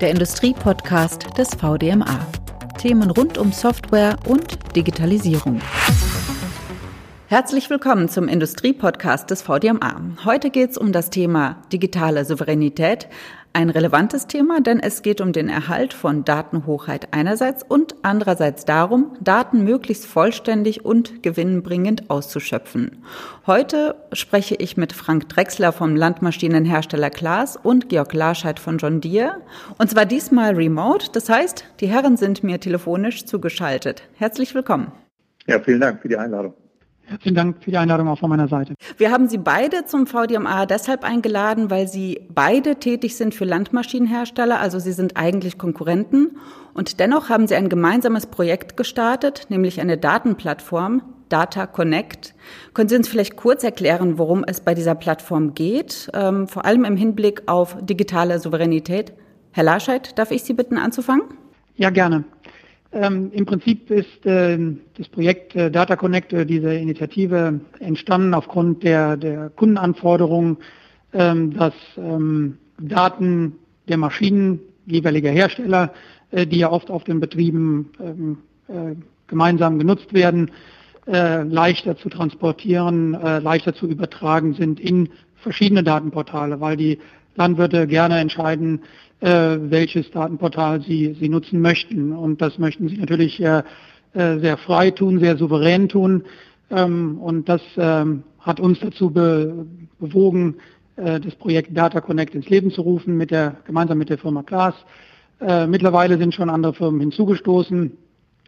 der Industriepodcast des VDMA. Themen rund um Software und Digitalisierung. Herzlich willkommen zum Industriepodcast des VDMA. Heute geht es um das Thema digitale Souveränität, ein relevantes Thema, denn es geht um den Erhalt von Datenhochheit einerseits und andererseits darum, Daten möglichst vollständig und gewinnbringend auszuschöpfen. Heute spreche ich mit Frank Drexler vom Landmaschinenhersteller Klaas und Georg Larscheid von John Deere. Und zwar diesmal remote. Das heißt, die Herren sind mir telefonisch zugeschaltet. Herzlich willkommen. Ja, vielen Dank für die Einladung. Herzlichen Dank für die Einladung auch von meiner Seite. Wir haben Sie beide zum VDMA deshalb eingeladen, weil Sie beide tätig sind für Landmaschinenhersteller, also Sie sind eigentlich Konkurrenten. Und dennoch haben Sie ein gemeinsames Projekt gestartet, nämlich eine Datenplattform, Data Connect. Können Sie uns vielleicht kurz erklären, worum es bei dieser Plattform geht, ähm, vor allem im Hinblick auf digitale Souveränität? Herr Larscheid, darf ich Sie bitten anzufangen? Ja, gerne. Ähm, Im Prinzip ist äh, das Projekt äh, Data Connect, äh, diese Initiative, entstanden aufgrund der, der Kundenanforderungen, ähm, dass ähm, Daten der Maschinen jeweiliger Hersteller, äh, die ja oft auf den Betrieben ähm, äh, gemeinsam genutzt werden, äh, leichter zu transportieren, leichter zu übertragen sind in verschiedene Datenportale, weil die Landwirte gerne entscheiden, äh, welches Datenportal sie, sie nutzen möchten. Und das möchten sie natürlich äh, äh, sehr frei tun, sehr souverän tun. Ähm, und das ähm, hat uns dazu be bewogen, äh, das Projekt Data Connect ins Leben zu rufen, mit der, gemeinsam mit der Firma Klaas. Äh, mittlerweile sind schon andere Firmen hinzugestoßen.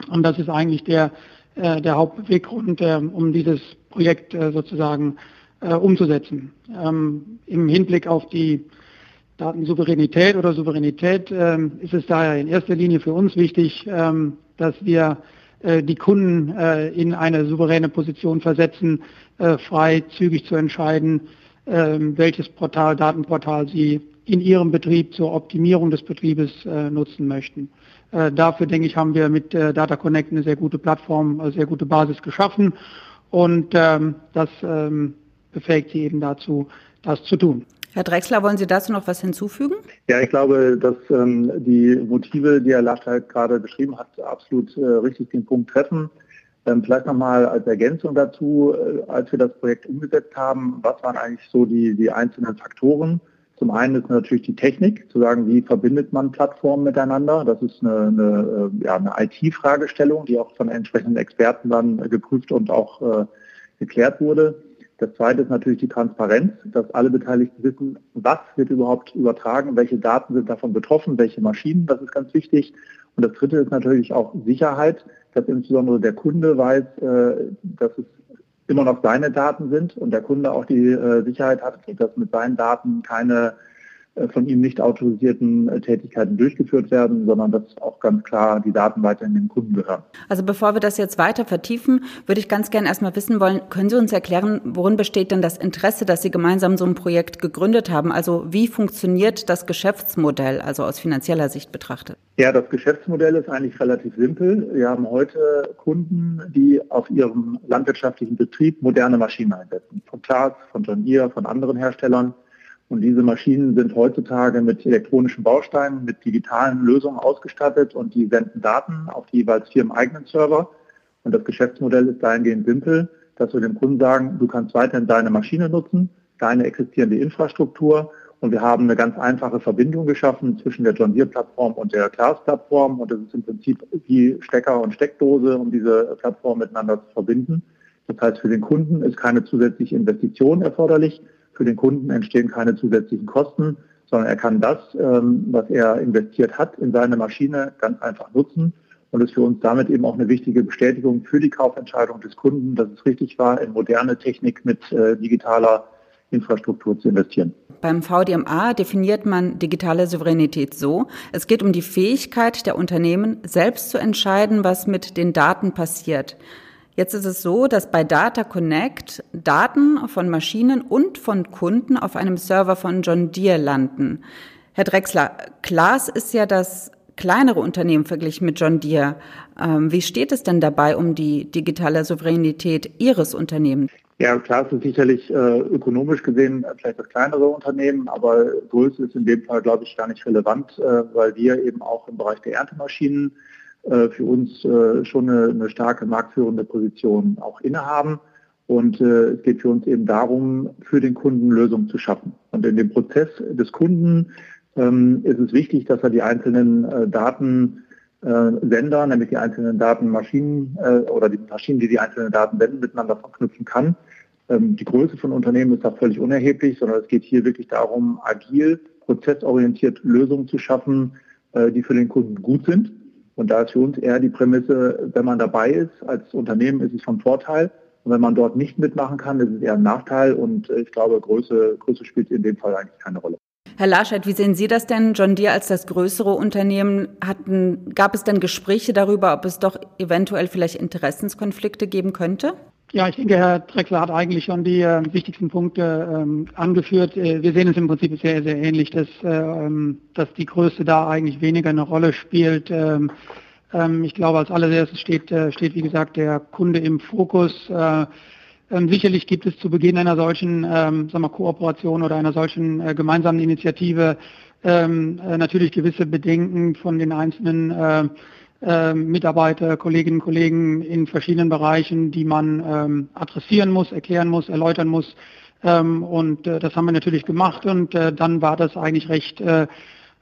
Und das ist eigentlich der, äh, der Hauptbeweggrund, äh, um dieses Projekt äh, sozusagen äh, umzusetzen. Ähm, Im Hinblick auf die Datensouveränität oder Souveränität ähm, ist es daher in erster Linie für uns wichtig, ähm, dass wir äh, die Kunden äh, in eine souveräne Position versetzen, äh, frei, zügig zu entscheiden, ähm, welches Portal, Datenportal sie in ihrem Betrieb zur Optimierung des Betriebes äh, nutzen möchten. Äh, dafür, denke ich, haben wir mit äh, Data Connect eine sehr gute Plattform, eine sehr gute Basis geschaffen und ähm, das ähm, befähigt sie eben dazu, das zu tun. Herr Drexler, wollen Sie dazu noch was hinzufügen? Ja, ich glaube, dass ähm, die Motive, die Herr Laschet gerade beschrieben hat, absolut äh, richtig den Punkt treffen. Ähm, vielleicht nochmal als Ergänzung dazu, äh, als wir das Projekt umgesetzt haben, was waren eigentlich so die, die einzelnen Faktoren? Zum einen ist natürlich die Technik, zu sagen, wie verbindet man Plattformen miteinander. Das ist eine, eine, äh, ja, eine IT-Fragestellung, die auch von entsprechenden Experten dann geprüft und auch äh, geklärt wurde. Das zweite ist natürlich die Transparenz, dass alle Beteiligten wissen, was wird überhaupt übertragen, welche Daten sind davon betroffen, welche Maschinen, das ist ganz wichtig. Und das dritte ist natürlich auch Sicherheit, dass insbesondere der Kunde weiß, äh, dass es immer noch seine Daten sind und der Kunde auch die äh, Sicherheit hat, dass mit seinen Daten keine von ihm nicht autorisierten äh, Tätigkeiten durchgeführt werden, sondern dass auch ganz klar die Daten weiterhin dem Kunden gehören. Also bevor wir das jetzt weiter vertiefen, würde ich ganz gerne erstmal wissen wollen, können Sie uns erklären, worin besteht denn das Interesse, dass Sie gemeinsam so ein Projekt gegründet haben? Also wie funktioniert das Geschäftsmodell, also aus finanzieller Sicht betrachtet? Ja, das Geschäftsmodell ist eigentlich relativ simpel. Wir haben heute Kunden, die auf ihrem landwirtschaftlichen Betrieb moderne Maschinen einsetzen. Von Klaas, von John Deere, von anderen Herstellern. Und diese Maschinen sind heutzutage mit elektronischen Bausteinen, mit digitalen Lösungen ausgestattet und die senden Daten auf die jeweils firmeneigenen Server. Und das Geschäftsmodell ist dahingehend simpel, dass wir dem Kunden sagen, du kannst weiterhin deine Maschine nutzen, deine existierende Infrastruktur und wir haben eine ganz einfache Verbindung geschaffen zwischen der John Deere Plattform und der Class Plattform und das ist im Prinzip wie Stecker und Steckdose, um diese Plattform miteinander zu verbinden. Das heißt, für den Kunden ist keine zusätzliche Investition erforderlich, für den Kunden entstehen keine zusätzlichen Kosten, sondern er kann das, ähm, was er investiert hat, in seine Maschine ganz einfach nutzen und ist für uns damit eben auch eine wichtige Bestätigung für die Kaufentscheidung des Kunden, dass es richtig war, in moderne Technik mit äh, digitaler Infrastruktur zu investieren. Beim VDMA definiert man digitale Souveränität so, es geht um die Fähigkeit der Unternehmen, selbst zu entscheiden, was mit den Daten passiert. Jetzt ist es so, dass bei Data Connect Daten von Maschinen und von Kunden auf einem Server von John Deere landen. Herr Drexler, Klaas ist ja das kleinere Unternehmen verglichen mit John Deere. Ähm, wie steht es denn dabei um die digitale Souveränität Ihres Unternehmens? Ja, klar, es ist sicherlich äh, ökonomisch gesehen vielleicht das kleinere Unternehmen, aber Größe ist in dem Fall, glaube ich, gar nicht relevant, äh, weil wir eben auch im Bereich der Erntemaschinen für uns äh, schon eine, starke marktführende Position auch innehaben. Und äh, es geht für uns eben darum, für den Kunden Lösungen zu schaffen. Und in dem Prozess des Kunden ähm, ist es wichtig, dass er die einzelnen äh, Daten äh, Sender, nämlich die einzelnen Datenmaschinen äh, oder die Maschinen, die die einzelnen Daten senden, miteinander verknüpfen kann. Ähm, die Größe von Unternehmen ist da völlig unerheblich, sondern es geht hier wirklich darum, agil, prozessorientiert Lösungen zu schaffen, äh, die für den Kunden gut sind. Und da ist für uns eher die Prämisse, wenn man dabei ist, als Unternehmen ist es von Vorteil. Und wenn man dort nicht mitmachen kann, ist es eher ein Nachteil. Und ich glaube, Größe, Größe spielt in dem Fall eigentlich keine Rolle. Herr Larscheid, wie sehen Sie das denn? John Deere als das größere Unternehmen hatten, gab es denn Gespräche darüber, ob es doch eventuell vielleicht Interessenskonflikte geben könnte? Ja, ich denke, Herr Drexler hat eigentlich schon die äh, wichtigsten Punkte ähm, angeführt. Äh, wir sehen es im Prinzip sehr, sehr ähnlich, dass, äh, dass die Größe da eigentlich weniger eine Rolle spielt. Ähm, ähm, ich glaube, als allererstes steht, äh, steht, wie gesagt, der Kunde im Fokus. Äh, ähm, sicherlich gibt es zu Beginn einer solchen ähm, sagen wir, Kooperation oder einer solchen äh, gemeinsamen Initiative ähm, äh, natürlich gewisse Bedenken von den einzelnen Mitarbeiter, Kolleginnen und Kollegen in verschiedenen Bereichen, die man ähm, adressieren muss, erklären muss, erläutern muss. Ähm, und äh, das haben wir natürlich gemacht und äh, dann war das eigentlich recht,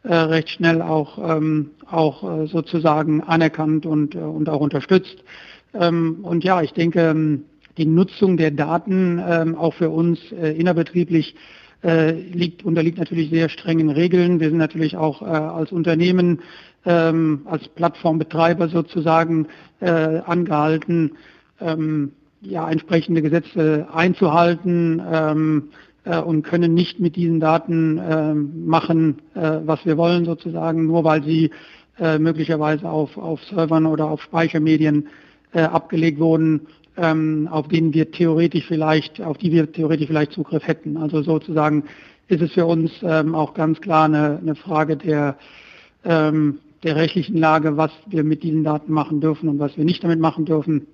recht schnell auch, ähm, auch sozusagen anerkannt und, und auch unterstützt. und ja, ich denke, die Nutzung der Daten ähm, auch für uns äh, innerbetrieblich äh, liegt, unterliegt natürlich sehr strengen Regeln. Wir sind natürlich auch äh, als Unternehmen, ähm, als Plattformbetreiber sozusagen äh, angehalten, ähm, ja, entsprechende Gesetze einzuhalten ähm, äh, und können nicht mit diesen Daten äh, machen, äh, was wir wollen sozusagen, nur weil sie äh, möglicherweise auf, auf Servern oder auf Speichermedien äh, abgelegt wurden ähm, auf denen wir theoretisch vielleicht, auf die wir theoretisch vielleicht Zugriff hätten. Also sozusagen ist es für uns ähm, auch ganz klar eine, eine Frage der, ähm, der rechtlichen Lage, was wir mit diesen Daten machen dürfen und was wir nicht damit machen dürfen.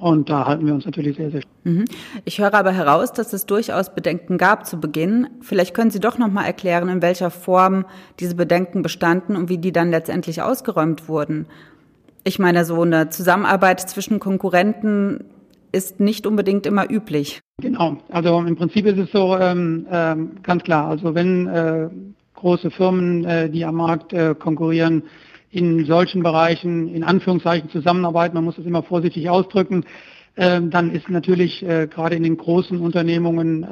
Und da halten wir uns natürlich sehr, sehr. Mhm. Ich höre aber heraus, dass es durchaus Bedenken gab zu Beginn. Vielleicht können Sie doch noch mal erklären, in welcher Form diese Bedenken bestanden und wie die dann letztendlich ausgeräumt wurden. Ich meine, so eine Zusammenarbeit zwischen Konkurrenten ist nicht unbedingt immer üblich. Genau, also im Prinzip ist es so ähm, äh, ganz klar. Also wenn äh, große Firmen, äh, die am Markt äh, konkurrieren, in solchen Bereichen in Anführungszeichen zusammenarbeiten, man muss das immer vorsichtig ausdrücken, ähm, dann ist natürlich äh, gerade in den großen Unternehmungen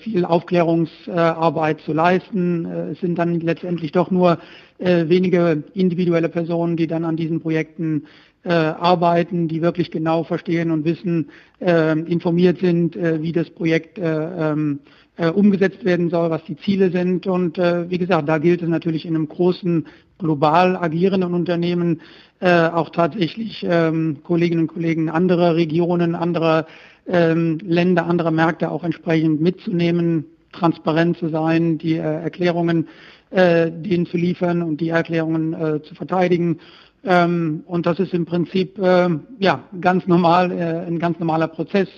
viel Aufklärungsarbeit zu leisten. Es sind dann letztendlich doch nur wenige individuelle Personen, die dann an diesen Projekten äh, arbeiten, die wirklich genau verstehen und wissen, äh, informiert sind, äh, wie das Projekt äh, ähm, äh, umgesetzt werden soll, was die Ziele sind. Und äh, wie gesagt, da gilt es natürlich in einem großen, global agierenden Unternehmen äh, auch tatsächlich ähm, Kolleginnen und Kollegen anderer Regionen, anderer ähm, Länder, anderer Märkte auch entsprechend mitzunehmen, transparent zu sein, die äh, Erklärungen äh, denen zu liefern und die Erklärungen äh, zu verteidigen ähm, und das ist im Prinzip äh, ja ganz normal, äh, ein ganz normaler Prozess,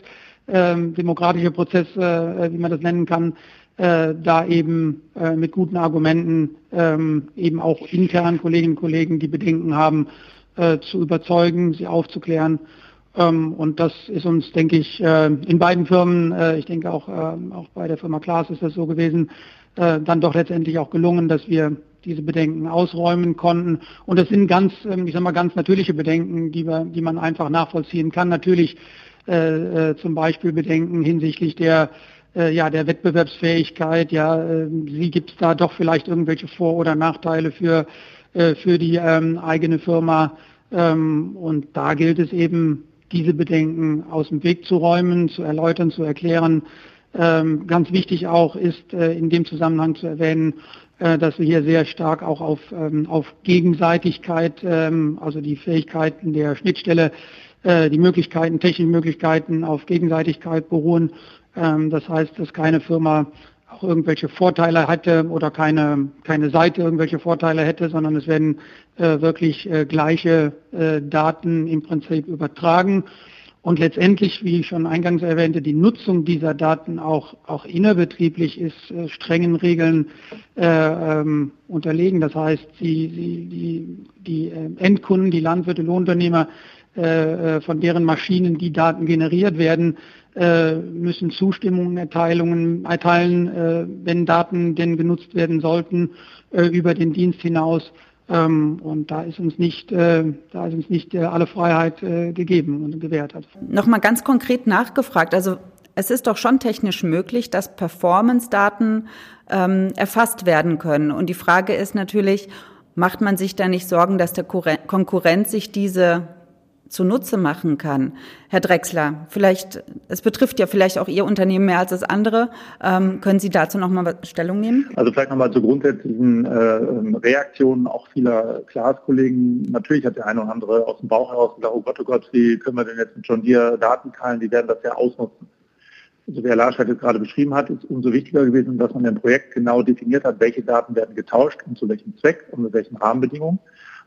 äh, demokratischer Prozess, äh, wie man das nennen kann, äh, da eben äh, mit guten Argumenten ähm, eben auch intern Kolleginnen und Kollegen, die Bedenken haben, zu überzeugen, sie aufzuklären. Ähm, und das ist uns, denke ich, in beiden Firmen, ich denke auch, auch bei der Firma Klaas ist das so gewesen, dann doch letztendlich auch gelungen, dass wir diese Bedenken ausräumen konnten. Und das sind ganz, ähm, ich sag mal, ganz natürliche Bedenken, die, wir, die man einfach nachvollziehen kann. Natürlich äh, äh, zum Beispiel Bedenken hinsichtlich der äh, ja, der Wettbewerbsfähigkeit, ja, äh, wie gibt es da doch vielleicht irgendwelche Vor- oder Nachteile für, äh, für die ähm, eigene Firma. Ähm, und da gilt es eben, diese Bedenken aus dem Weg zu räumen, zu erläutern, zu erklären. Ähm, ganz wichtig auch ist äh, in dem Zusammenhang zu erwähnen, äh, dass wir hier sehr stark auch auf, ähm, auf Gegenseitigkeit, ähm, also die Fähigkeiten der Schnittstelle, äh, die Möglichkeiten, technischen Möglichkeiten auf Gegenseitigkeit beruhen. Ähm, das heißt, dass keine Firma auch irgendwelche Vorteile hätte oder keine, keine Seite irgendwelche Vorteile hätte, sondern es werden äh, wirklich gleiche Daten im Prinzip übertragen. Und letztendlich, wie ich schon eingangs erwähnte, die Nutzung dieser Daten auch, auch innerbetrieblich ist äh, strengen Regeln äh, ähm, unterlegen. Das heißt, sie, die, die äh, Endkunden, die Landwirte, Lohnunternehmer, äh, äh, von deren Maschinen die Daten generiert werden, äh, müssen Zustimmungen erteilungen, erteilen, wenn Daten denn genutzt werden sollten über den Dienst hinaus. Ähm, und da ist uns nicht, äh, da ist uns nicht äh, alle Freiheit äh, gegeben und gewährt hat. Nochmal ganz konkret nachgefragt. Also es ist doch schon technisch möglich, dass Performance-Daten ähm, erfasst werden können. Und die Frage ist natürlich, macht man sich da nicht Sorgen, dass der Konkurrent sich diese zunutze machen kann. Herr Drechsler, vielleicht, es betrifft ja vielleicht auch Ihr Unternehmen mehr als das andere. Ähm, können Sie dazu noch mal Stellung nehmen? Also vielleicht noch mal zu grundsätzlichen äh, Reaktionen auch vieler Klaas-Kollegen. Natürlich hat der eine oder andere aus dem Bauch heraus gesagt, oh Gott, oh Gott, wie können wir denn jetzt mit John Deere Daten teilen? Die werden das ja ausnutzen. Also wie Herr Larsch jetzt gerade beschrieben hat, ist umso wichtiger gewesen, dass man im Projekt genau definiert hat, welche Daten werden getauscht und zu welchem Zweck und mit welchen Rahmenbedingungen.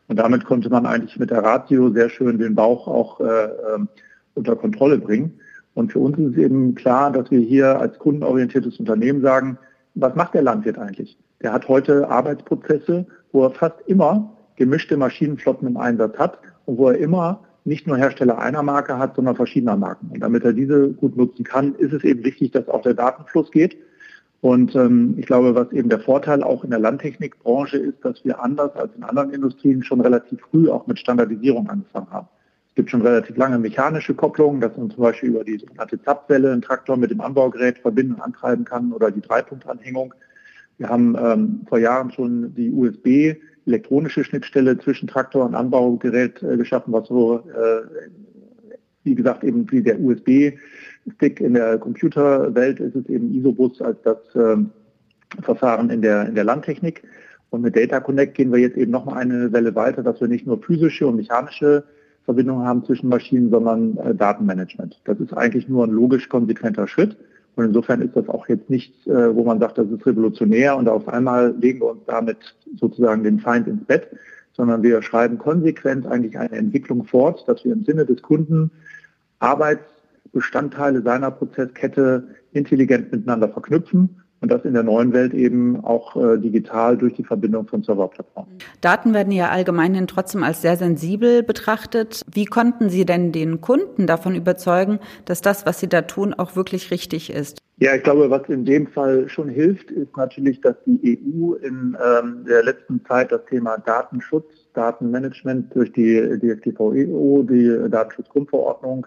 Und damit konnte man eigentlich mit der Ratio sehr schön den Bauch auch äh, ähm, unter Kontrolle bringen. Und für uns ist es eben klar, dass wir hier als kundenorientiertes Unternehmen sagen, was macht der Landwirt eigentlich? Der hat heute Arbeitsprozesse, wo er fast immer gemischte Maschinenflotten im Einsatz hat und wo er immer nicht nur Hersteller einer Marke hat, sondern verschiedener Marken. Und damit er diese gut nutzen kann, ist es eben wichtig, dass auch der Datenfluss geht. Und ähm, ich glaube, was eben der Vorteil auch in der Landtechnikbranche ist, dass wir anders als in anderen Industrien schon relativ früh auch mit Standardisierung angefangen haben. Es gibt schon relativ lange mechanische Kopplungen, dass man zum Beispiel über die sogenannte Zapfwelle einen Traktor mit dem Anbaugerät verbinden und antreiben kann oder die Dreipunktanhängung. Wir haben ähm, vor Jahren schon die USB elektronische Schnittstelle zwischen Traktor und Anbaugerät äh, geschaffen, was so, äh, wie gesagt, eben wie der USB Stick in der Computerwelt ist es eben Isobus als das ähm, Verfahren in der, in der Landtechnik. Und mit Data Connect gehen wir jetzt eben noch mal eine Welle weiter, dass wir nicht nur physische und mechanische Verbindungen haben zwischen Maschinen, sondern äh, Datenmanagement. Das ist eigentlich nur ein logisch konsequenter Schritt. Und insofern ist das auch jetzt nichts, äh, wo man sagt, das ist revolutionär und auf einmal legen wir uns damit sozusagen den Feind ins Bett, sondern wir schreiben konsequent eigentlich eine Entwicklung fort, dass wir im Sinne des Kunden Arbeits Bestandteile seiner Prozesskette intelligent miteinander verknüpfen und das in der neuen Welt eben auch äh, digital durch die Verbindung von Serverplattformen. Daten werden ja allgemein trotzdem als sehr sensibel betrachtet. Wie konnten Sie denn den Kunden davon überzeugen, dass das, was Sie da tun, auch wirklich richtig ist? Ja, ich glaube, was in dem Fall schon hilft, ist natürlich, dass die EU in ähm, der letzten Zeit das Thema Datenschutz, Datenmanagement durch die DSGVO, die Datenschutzgrundverordnung,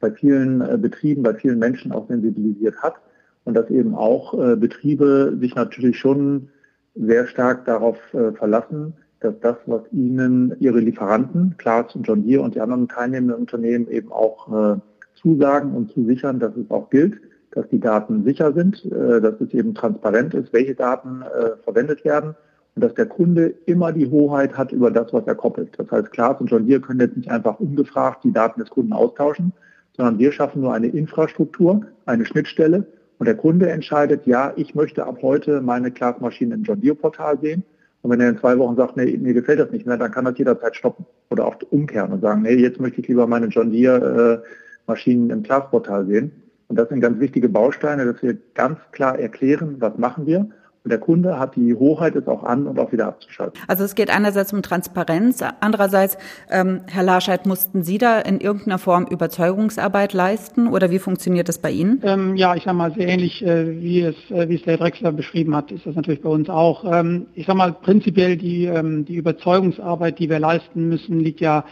bei vielen äh, Betrieben, bei vielen Menschen auch sensibilisiert hat. Und dass eben auch äh, Betriebe sich natürlich schon sehr stark darauf äh, verlassen, dass das, was ihnen ihre Lieferanten, Klaas und John Deere und die anderen teilnehmenden Unternehmen eben auch zusagen und zusichern, dass es auch gilt, dass die Daten sicher sind, dass es eben transparent ist, welche Daten verwendet werden und dass der Kunde immer die Hoheit hat über das, was er koppelt. Das heißt, Klaas und John Deere können jetzt nicht einfach ungefragt die Daten des Kunden austauschen, sondern wir schaffen nur eine Infrastruktur, eine Schnittstelle und der Kunde entscheidet, ja, ich möchte ab heute meine Glasmaschine im John Deere Portal sehen. Und wenn er in zwei Wochen sagt, nee, mir gefällt das nicht mehr, dann kann das jederzeit stoppen oder auch umkehren und sagen, nee, jetzt möchte ich lieber meine John Deere äh, im Glasportal sehen. Und das sind ganz wichtige Bausteine, dass wir ganz klar erklären, was machen wir und der Kunde hat die Hoheit, es auch an und auch wieder abzuschalten. Also es geht einerseits um Transparenz, andererseits, ähm, Herr Larscheid, mussten Sie da in irgendeiner Form Überzeugungsarbeit leisten oder wie funktioniert das bei Ihnen? Ähm, ja, ich sage mal, sehr ähnlich äh, wie, es, äh, wie es der Drechsler beschrieben hat, ist das natürlich bei uns auch. Ähm, ich sage mal, prinzipiell die, ähm, die Überzeugungsarbeit, die wir leisten müssen, liegt ja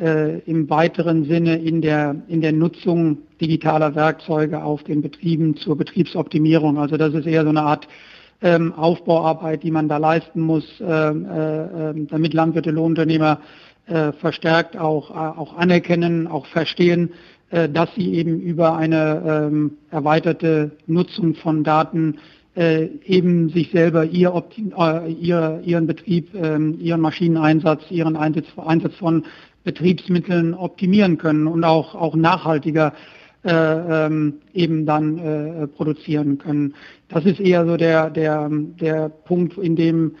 äh, im weiteren Sinne in der, in der Nutzung digitaler Werkzeuge auf den Betrieben zur Betriebsoptimierung. Also das ist eher so eine Art ähm, Aufbauarbeit, die man da leisten muss, ähm, äh, äh, damit Landwirte, Lohnunternehmer äh, verstärkt auch, äh, auch anerkennen, auch verstehen, äh, dass sie eben über eine ähm, erweiterte Nutzung von Daten äh, eben sich selber ihr, ihr, ihren Betrieb, ähm, ihren Maschineneinsatz, ihren Einsatz, Einsatz von Betriebsmitteln optimieren können und auch, auch nachhaltiger äh, ähm, eben dann äh, produzieren können. Das ist eher so der, der, der Punkt, in dem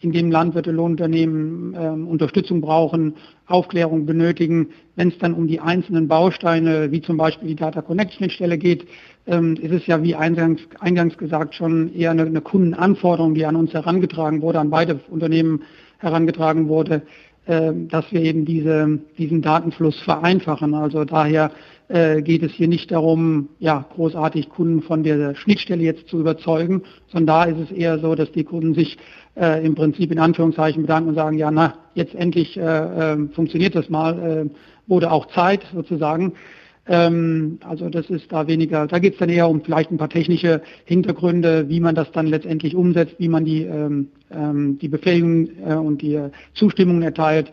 in dem Landwirte, Lohnunternehmen äh, Unterstützung brauchen, Aufklärung benötigen. Wenn es dann um die einzelnen Bausteine, wie zum Beispiel die Data Connect Schnittstelle geht, ähm, ist es ja wie eingangs, eingangs gesagt schon eher eine, eine, Kundenanforderung, die an uns herangetragen wurde, an beide Unternehmen herangetragen wurde, dass wir eben diese, diesen Datenfluss vereinfachen. Also daher äh, geht es hier nicht darum, ja, großartig Kunden von der Schnittstelle jetzt zu überzeugen, sondern da ist es eher so, dass die Kunden sich äh, im Prinzip in Anführungszeichen bedanken und sagen, ja, na, jetzt endlich äh, äh, funktioniert das mal, äh, wurde auch Zeit sozusagen. Ähm, also das ist da weniger, da geht es dann eher um vielleicht ein paar technische Hintergründe, wie man das dann letztendlich umsetzt, wie man die, ähm, ähm, die Befähigung äh, und die Zustimmung erteilt.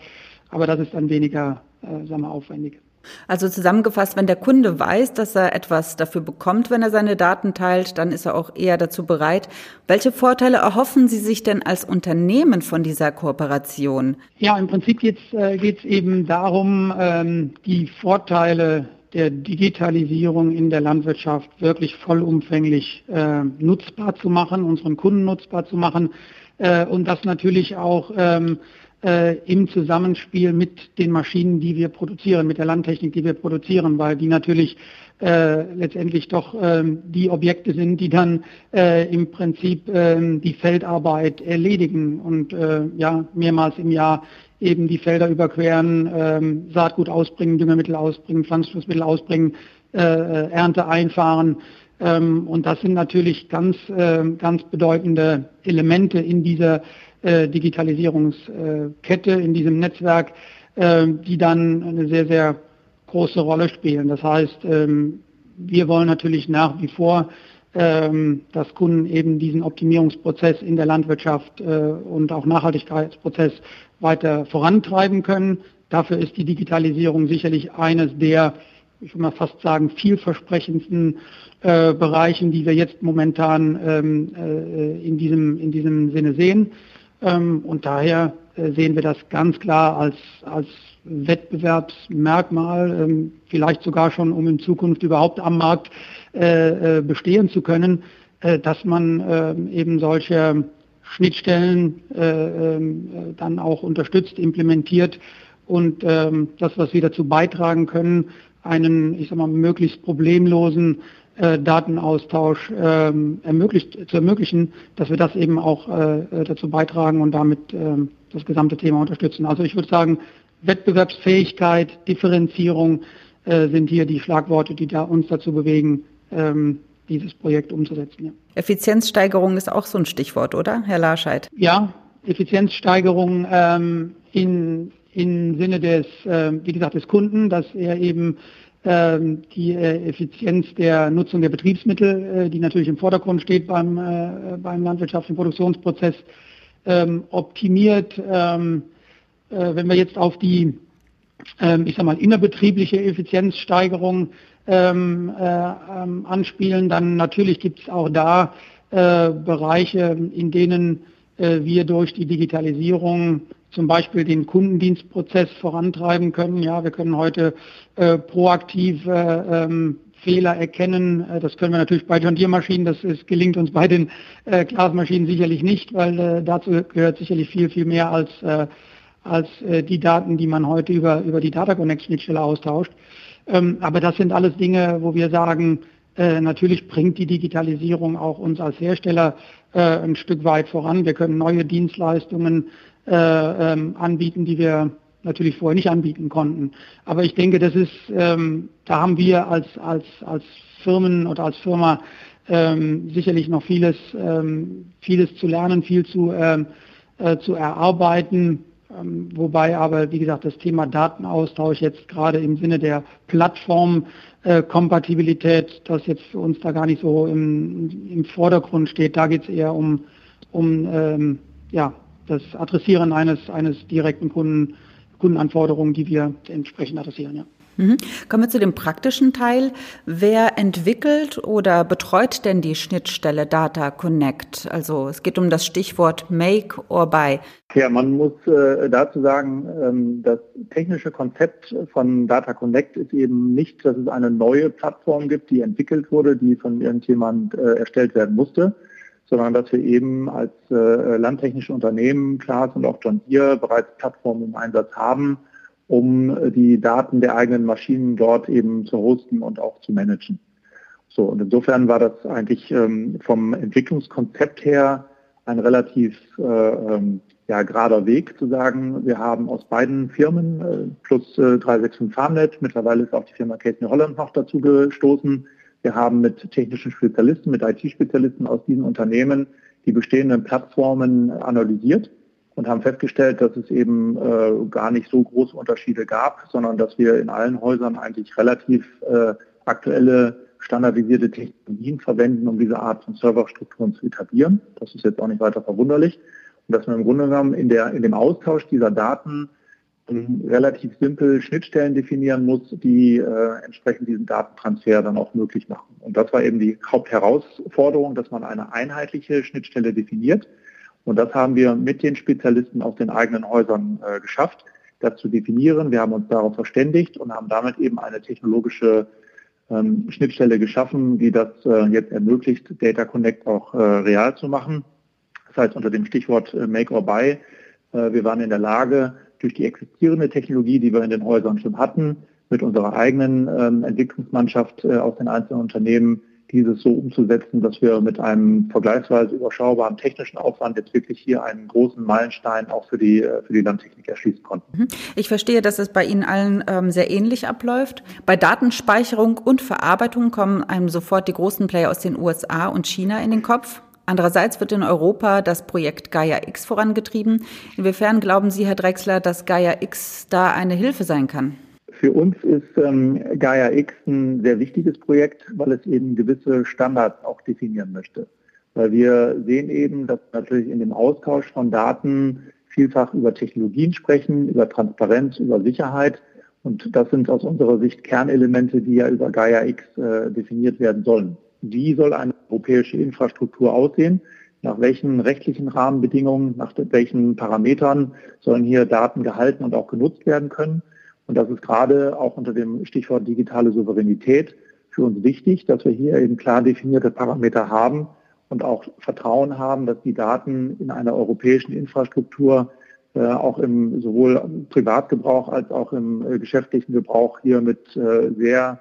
Aber das ist dann weniger, äh, sagen wir, aufwendig. Also zusammengefasst, wenn der Kunde weiß, dass er etwas dafür bekommt, wenn er seine Daten teilt, dann ist er auch eher dazu bereit. Welche Vorteile erhoffen Sie sich denn als Unternehmen von dieser Kooperation? Ja, im Prinzip geht es äh, eben darum, ähm, die Vorteile der Digitalisierung in der Landwirtschaft wirklich vollumfänglich äh, nutzbar zu machen, unseren Kunden nutzbar zu machen äh, und das natürlich auch ähm, äh, im Zusammenspiel mit den Maschinen, die wir produzieren, mit der Landtechnik, die wir produzieren, weil die natürlich äh, letztendlich doch ähm, die Objekte sind, die dann äh, im Prinzip äh, die Feldarbeit erledigen. Und äh, ja mehrmals im Jahr eben die Felder überqueren, ähm, Saatgut ausbringen, Düngemittel ausbringen, Pflanzenschutzmittel ausbringen, äh, äh, Ernte einfahren. Ähm, und das sind natürlich ganz, äh, ganz bedeutende Elemente in dieser äh, Digitalisierungskette, in diesem Netzwerk, äh, die dann eine sehr, sehr große Rolle spielen. Das heißt, ähm, wir wollen natürlich nach wie vor, ähm, dass Kunden eben diesen Optimierungsprozess in der Landwirtschaft äh, und auch Nachhaltigkeitsprozess weiter vorantreiben können. Dafür ist die Digitalisierung sicherlich eines der, ich würde mal fast sagen, vielversprechendsten äh, Bereichen, die wir jetzt momentan ähm, äh, in, diesem, in diesem Sinne sehen. Ähm, und daher äh, sehen wir das ganz klar als, als Wettbewerbsmerkmal, ähm, vielleicht sogar schon, um in Zukunft überhaupt am Markt äh, äh, bestehen zu können, äh, dass man ähm, eben solche Schnittstellen äh, ähm, dann auch unterstützt, implementiert und ähm, das, was wir dazu beitragen können, einen, ich sag mal, möglichst problemlosen äh, Datenaustausch ähm, ermöglicht, zu ermöglichen, dass wir das eben auch äh, dazu beitragen und damit äh, das gesamte Thema unterstützen. Also ich würde sagen, Wettbewerbsfähigkeit, Differenzierung äh, sind hier die Schlagworte, die da uns dazu bewegen, ähm, dieses Projekt umzusetzen. Ja. Effizienzsteigerung ist auch so ein Stichwort, oder, Herr Larscheid? Ja, Effizienzsteigerung ähm, in, im Sinne des, äh, wie gesagt, des Kunden, dass er eben ähm, die äh, Effizienz der Nutzung der Betriebsmittel, äh, die natürlich im Vordergrund steht beim, äh, beim landwirtschaftlichen Produktionsprozess, ähm, optimiert. Ähm, äh, wenn wir jetzt auf die, ähm, ich sag mal, innerbetriebliche Effizienzsteigerung ähm, äh, ähm, anspielen, dann natürlich gibt es auch da äh, Bereiche, in denen äh, wir durch die Digitalisierung zum Beispiel den Kundendienstprozess vorantreiben können. Ja, wir können heute äh, proaktiv äh, ähm, Fehler erkennen. Äh, das können wir natürlich bei John Deere Maschinen. Das ist, gelingt uns bei den äh, Glasmaschinen sicherlich nicht, weil äh, dazu gehört sicherlich viel, viel mehr als, äh, als äh, die Daten, die man heute über, über die Data Connect Schnittstelle austauscht. Ähm, aber das sind alles Dinge, wo wir sagen, äh, natürlich bringt die Digitalisierung auch uns als Hersteller äh, ein Stück weit voran. Wir können neue Dienstleistungen äh, ähm, anbieten, die wir natürlich vorher nicht anbieten konnten. Aber ich denke, das ist, ähm, da haben wir als, als, als Firmen oder als Firma ähm, sicherlich noch vieles, ähm, vieles zu lernen, viel zu, ähm, äh, zu erarbeiten. Ähm, wobei aber, wie gesagt, das Thema Datenaustausch jetzt gerade im Sinne der Plattformkompatibilität, das jetzt für uns da gar nicht so im, im Vordergrund steht. Da geht es eher um, um ähm, ja, das Adressieren eines, eines direkten Kunden, Kundenanforderungen, die wir entsprechend adressieren. Ja. Mhm. Kommen wir zu dem praktischen Teil. Wer entwickelt oder betreut denn die Schnittstelle Data Connect? Also es geht um das Stichwort Make or Buy. Ja, man muss äh, dazu sagen, ähm, das technische Konzept von Data Connect ist eben nicht, dass es eine neue Plattform gibt, die entwickelt wurde, die von irgendjemand äh, erstellt werden musste, sondern dass wir eben als äh, landtechnische Unternehmen, Klaas und auch John Deere, bereits Plattformen im Einsatz haben, um äh, die Daten der eigenen Maschinen dort eben zu hosten und auch zu managen. So, und insofern war das eigentlich ähm, vom Entwicklungskonzept her ein relativ äh, ähm, ja, gerader Weg zu sagen, wir haben aus beiden Firmen äh, plus äh, 365 Farmnet, mittlerweile ist auch die Firma Case New Holland noch dazu gestoßen, wir haben mit technischen Spezialisten, mit IT-Spezialisten aus diesen Unternehmen die bestehenden Plattformen analysiert und haben festgestellt, dass es eben äh, gar nicht so große Unterschiede gab, sondern dass wir in allen Häusern eigentlich relativ äh, aktuelle standardisierte Technologien verwenden, um diese Art von Serverstrukturen zu etablieren. Das ist jetzt auch nicht weiter verwunderlich. Und dass man im Grunde genommen in, der, in dem Austausch dieser Daten relativ simpel Schnittstellen definieren muss, die äh, entsprechend diesen Datentransfer dann auch möglich machen. Und das war eben die Hauptherausforderung, dass man eine einheitliche Schnittstelle definiert. Und das haben wir mit den Spezialisten aus den eigenen Häusern äh, geschafft, das zu definieren. Wir haben uns darauf verständigt und haben damit eben eine technologische ähm, Schnittstelle geschaffen, die das äh, jetzt ermöglicht, Data Connect auch äh, real zu machen. Das heißt unter dem Stichwort äh, Make or Buy. Äh, wir waren in der Lage, durch die existierende Technologie, die wir in den Häusern schon hatten, mit unserer eigenen ähm, Entwicklungsmannschaft äh, aus den einzelnen Unternehmen dieses so umzusetzen, dass wir mit einem vergleichsweise überschaubaren technischen Aufwand jetzt wirklich hier einen großen Meilenstein auch für die, äh, für die Landtechnik erschließen konnten. Mhm. Ich verstehe, dass es bei Ihnen allen ähm, sehr ähnlich abläuft. Bei Datenspeicherung und Verarbeitung kommen einem sofort die großen Player aus den USA und China in den Kopf. Andererseits wird in Europa das Projekt Gaia X vorangetrieben. Inwiefern glauben Sie, Herr Drexler, dass Gaia X da eine Hilfe sein kann? Für uns ist ähm, Gaia X ein sehr wichtiges Projekt, weil es eben gewisse Standards auch definieren möchte. Weil wir sehen eben, dass natürlich in dem Austausch von Daten vielfach über Technologien sprechen, über Transparenz, über Sicherheit. Und das sind aus unserer Sicht Kernelemente, die ja über Gaia X äh, definiert werden sollen wie soll eine europäische Infrastruktur aussehen, nach welchen rechtlichen Rahmenbedingungen, nach welchen Parametern sollen hier Daten gehalten und auch genutzt werden können. Und das ist gerade auch unter dem Stichwort digitale Souveränität für uns wichtig, dass wir hier eben klar definierte Parameter haben und auch Vertrauen haben, dass die Daten in einer europäischen Infrastruktur äh, auch im sowohl Privatgebrauch als auch im äh, geschäftlichen Gebrauch hier mit äh, sehr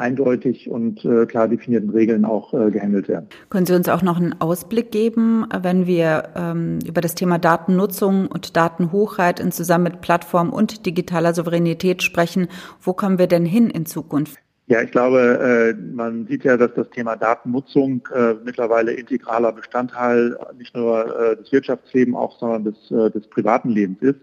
eindeutig und äh, klar definierten Regeln auch äh, gehandelt werden. Können Sie uns auch noch einen Ausblick geben, wenn wir ähm, über das Thema Datennutzung und Datenhochheit in Zusammen mit Plattform und digitaler Souveränität sprechen? Wo kommen wir denn hin in Zukunft? Ja, ich glaube, äh, man sieht ja, dass das Thema Datennutzung mittlerweile integraler Bestandteil nicht nur des Wirtschaftslebens, auch sondern des, des privaten Lebens ist.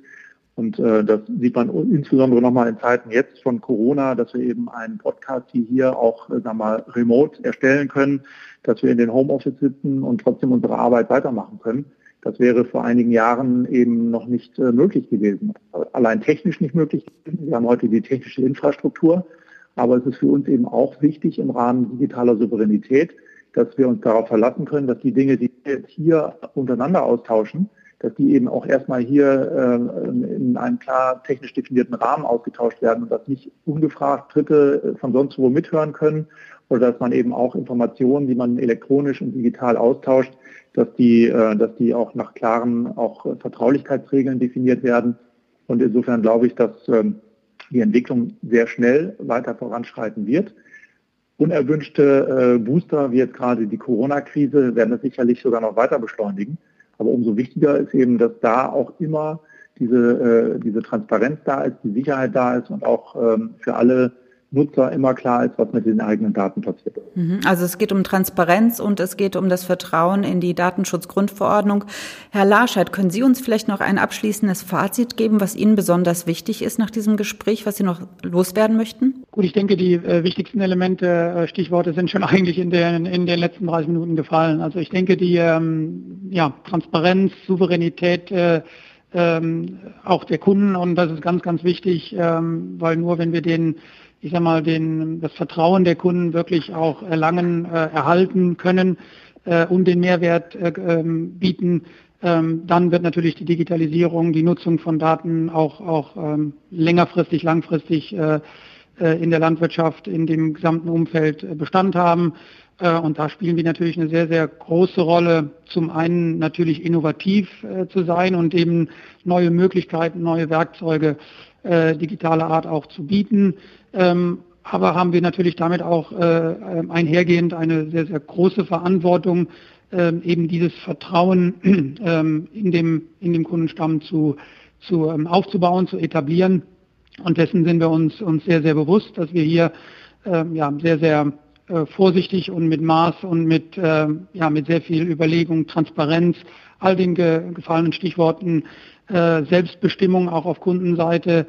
Und äh, das sieht man insbesondere nochmal in Zeiten jetzt von Corona, dass wir eben einen Podcast hier auch, äh, sagen mal, remote erstellen können, dass wir in den Homeoffice sitzen und trotzdem unsere Arbeit weitermachen können. Das wäre vor einigen Jahren eben noch nicht äh, möglich gewesen. Allein technisch nicht möglich gewesen. Wir haben heute die technische Infrastruktur. Aber es ist für uns eben auch wichtig im Rahmen digitaler Souveränität, dass wir uns darauf verlassen können, dass die Dinge, die wir jetzt hier untereinander austauschen, dass die eben auch erstmal hier äh, in einem klar technisch definierten Rahmen ausgetauscht werden und dass nicht ungefragt Dritte von sonst wo mithören können oder dass man eben auch Informationen, die man elektronisch und digital austauscht, dass die, äh, dass die auch nach klaren auch Vertraulichkeitsregeln definiert werden. Und insofern glaube ich, dass äh, die Entwicklung sehr schnell weiter voranschreiten wird. Unerwünschte äh, Booster, wie jetzt gerade die Corona-Krise, werden das sicherlich sogar noch weiter beschleunigen. Aber umso wichtiger ist eben, dass da auch immer diese, äh, diese Transparenz da ist, die Sicherheit da ist und auch ähm, für alle Nutzer immer klar ist, was mit den eigenen Daten passiert. Mhm. Also es geht um Transparenz und es geht um das Vertrauen in die Datenschutzgrundverordnung. Herr Larscheid, können Sie uns vielleicht noch ein abschließendes Fazit geben, was Ihnen besonders wichtig ist nach diesem Gespräch, was Sie noch loswerden möchten? Gut, ich denke, die äh, wichtigsten Elemente, äh, Stichworte sind schon eigentlich in den, in den letzten 30 Minuten gefallen. Also ich denke, die ähm, ja, Transparenz, Souveränität, äh, ähm, auch der Kunden und das ist ganz, ganz wichtig, ähm, weil nur wenn wir den ich sag mal, den, das Vertrauen der Kunden wirklich auch erlangen, äh, erhalten können äh, und den Mehrwert äh, ähm, bieten, ähm, dann wird natürlich die Digitalisierung, die Nutzung von Daten auch, auch ähm, längerfristig, langfristig äh, äh in der Landwirtschaft, in dem gesamten Umfeld äh, Bestand haben. Äh, und da spielen wir natürlich eine sehr, sehr große Rolle. Zum einen natürlich innovativ zu sein und eben neue Möglichkeiten, neue Werkzeuge digitaler Art auch zu bieten. Ähm, aber haben wir natürlich damit auch einhergehend eine sehr, sehr große Verantwortung, ähm, eben dieses Vertrauen ähm, in, dem, in dem Kundenstamm zu, zu aufzubauen, zu etablieren. Und dessen sind wir uns, uns sehr, sehr bewusst, dass wir hier ja, sehr, sehr äh, vorsichtig und mit Maß und mit, äh, ja, mit sehr viel Überlegung, Transparenz, all den ge gefallenen Stichworten, äh, Selbstbestimmung auch auf Kundenseite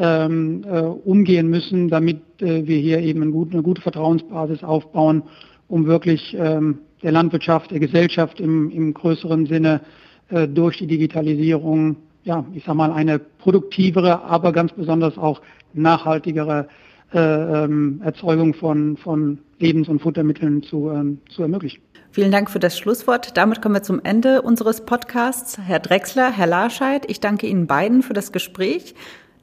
ähm, äh, umgehen müssen, damit äh, wir hier eben eine gute, eine gute Vertrauensbasis aufbauen, um wirklich ähm, der Landwirtschaft, der Gesellschaft im, im größeren Sinne äh, durch die Digitalisierung, ja, ich sag mal, eine produktivere, aber ganz besonders auch nachhaltigere äh, ähm, Erzeugung von, von Lebens- und Futtermitteln zu, ähm, zu ermöglichen. Vielen Dank für das Schlusswort. Damit kommen wir zum Ende unseres Podcasts. Herr Drechsler, Herr Larscheid, ich danke Ihnen beiden für das Gespräch.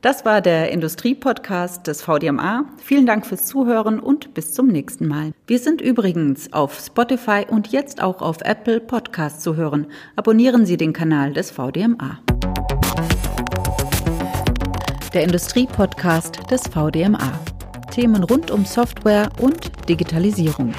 Das war der Industriepodcast des VDMA. Vielen Dank fürs Zuhören und bis zum nächsten Mal. Wir sind übrigens auf Spotify und jetzt auch auf Apple Podcast zu hören. Abonnieren Sie den Kanal des VDMA. Der Industriepodcast des VDMA. Themen rund um Software und Digitalisierung.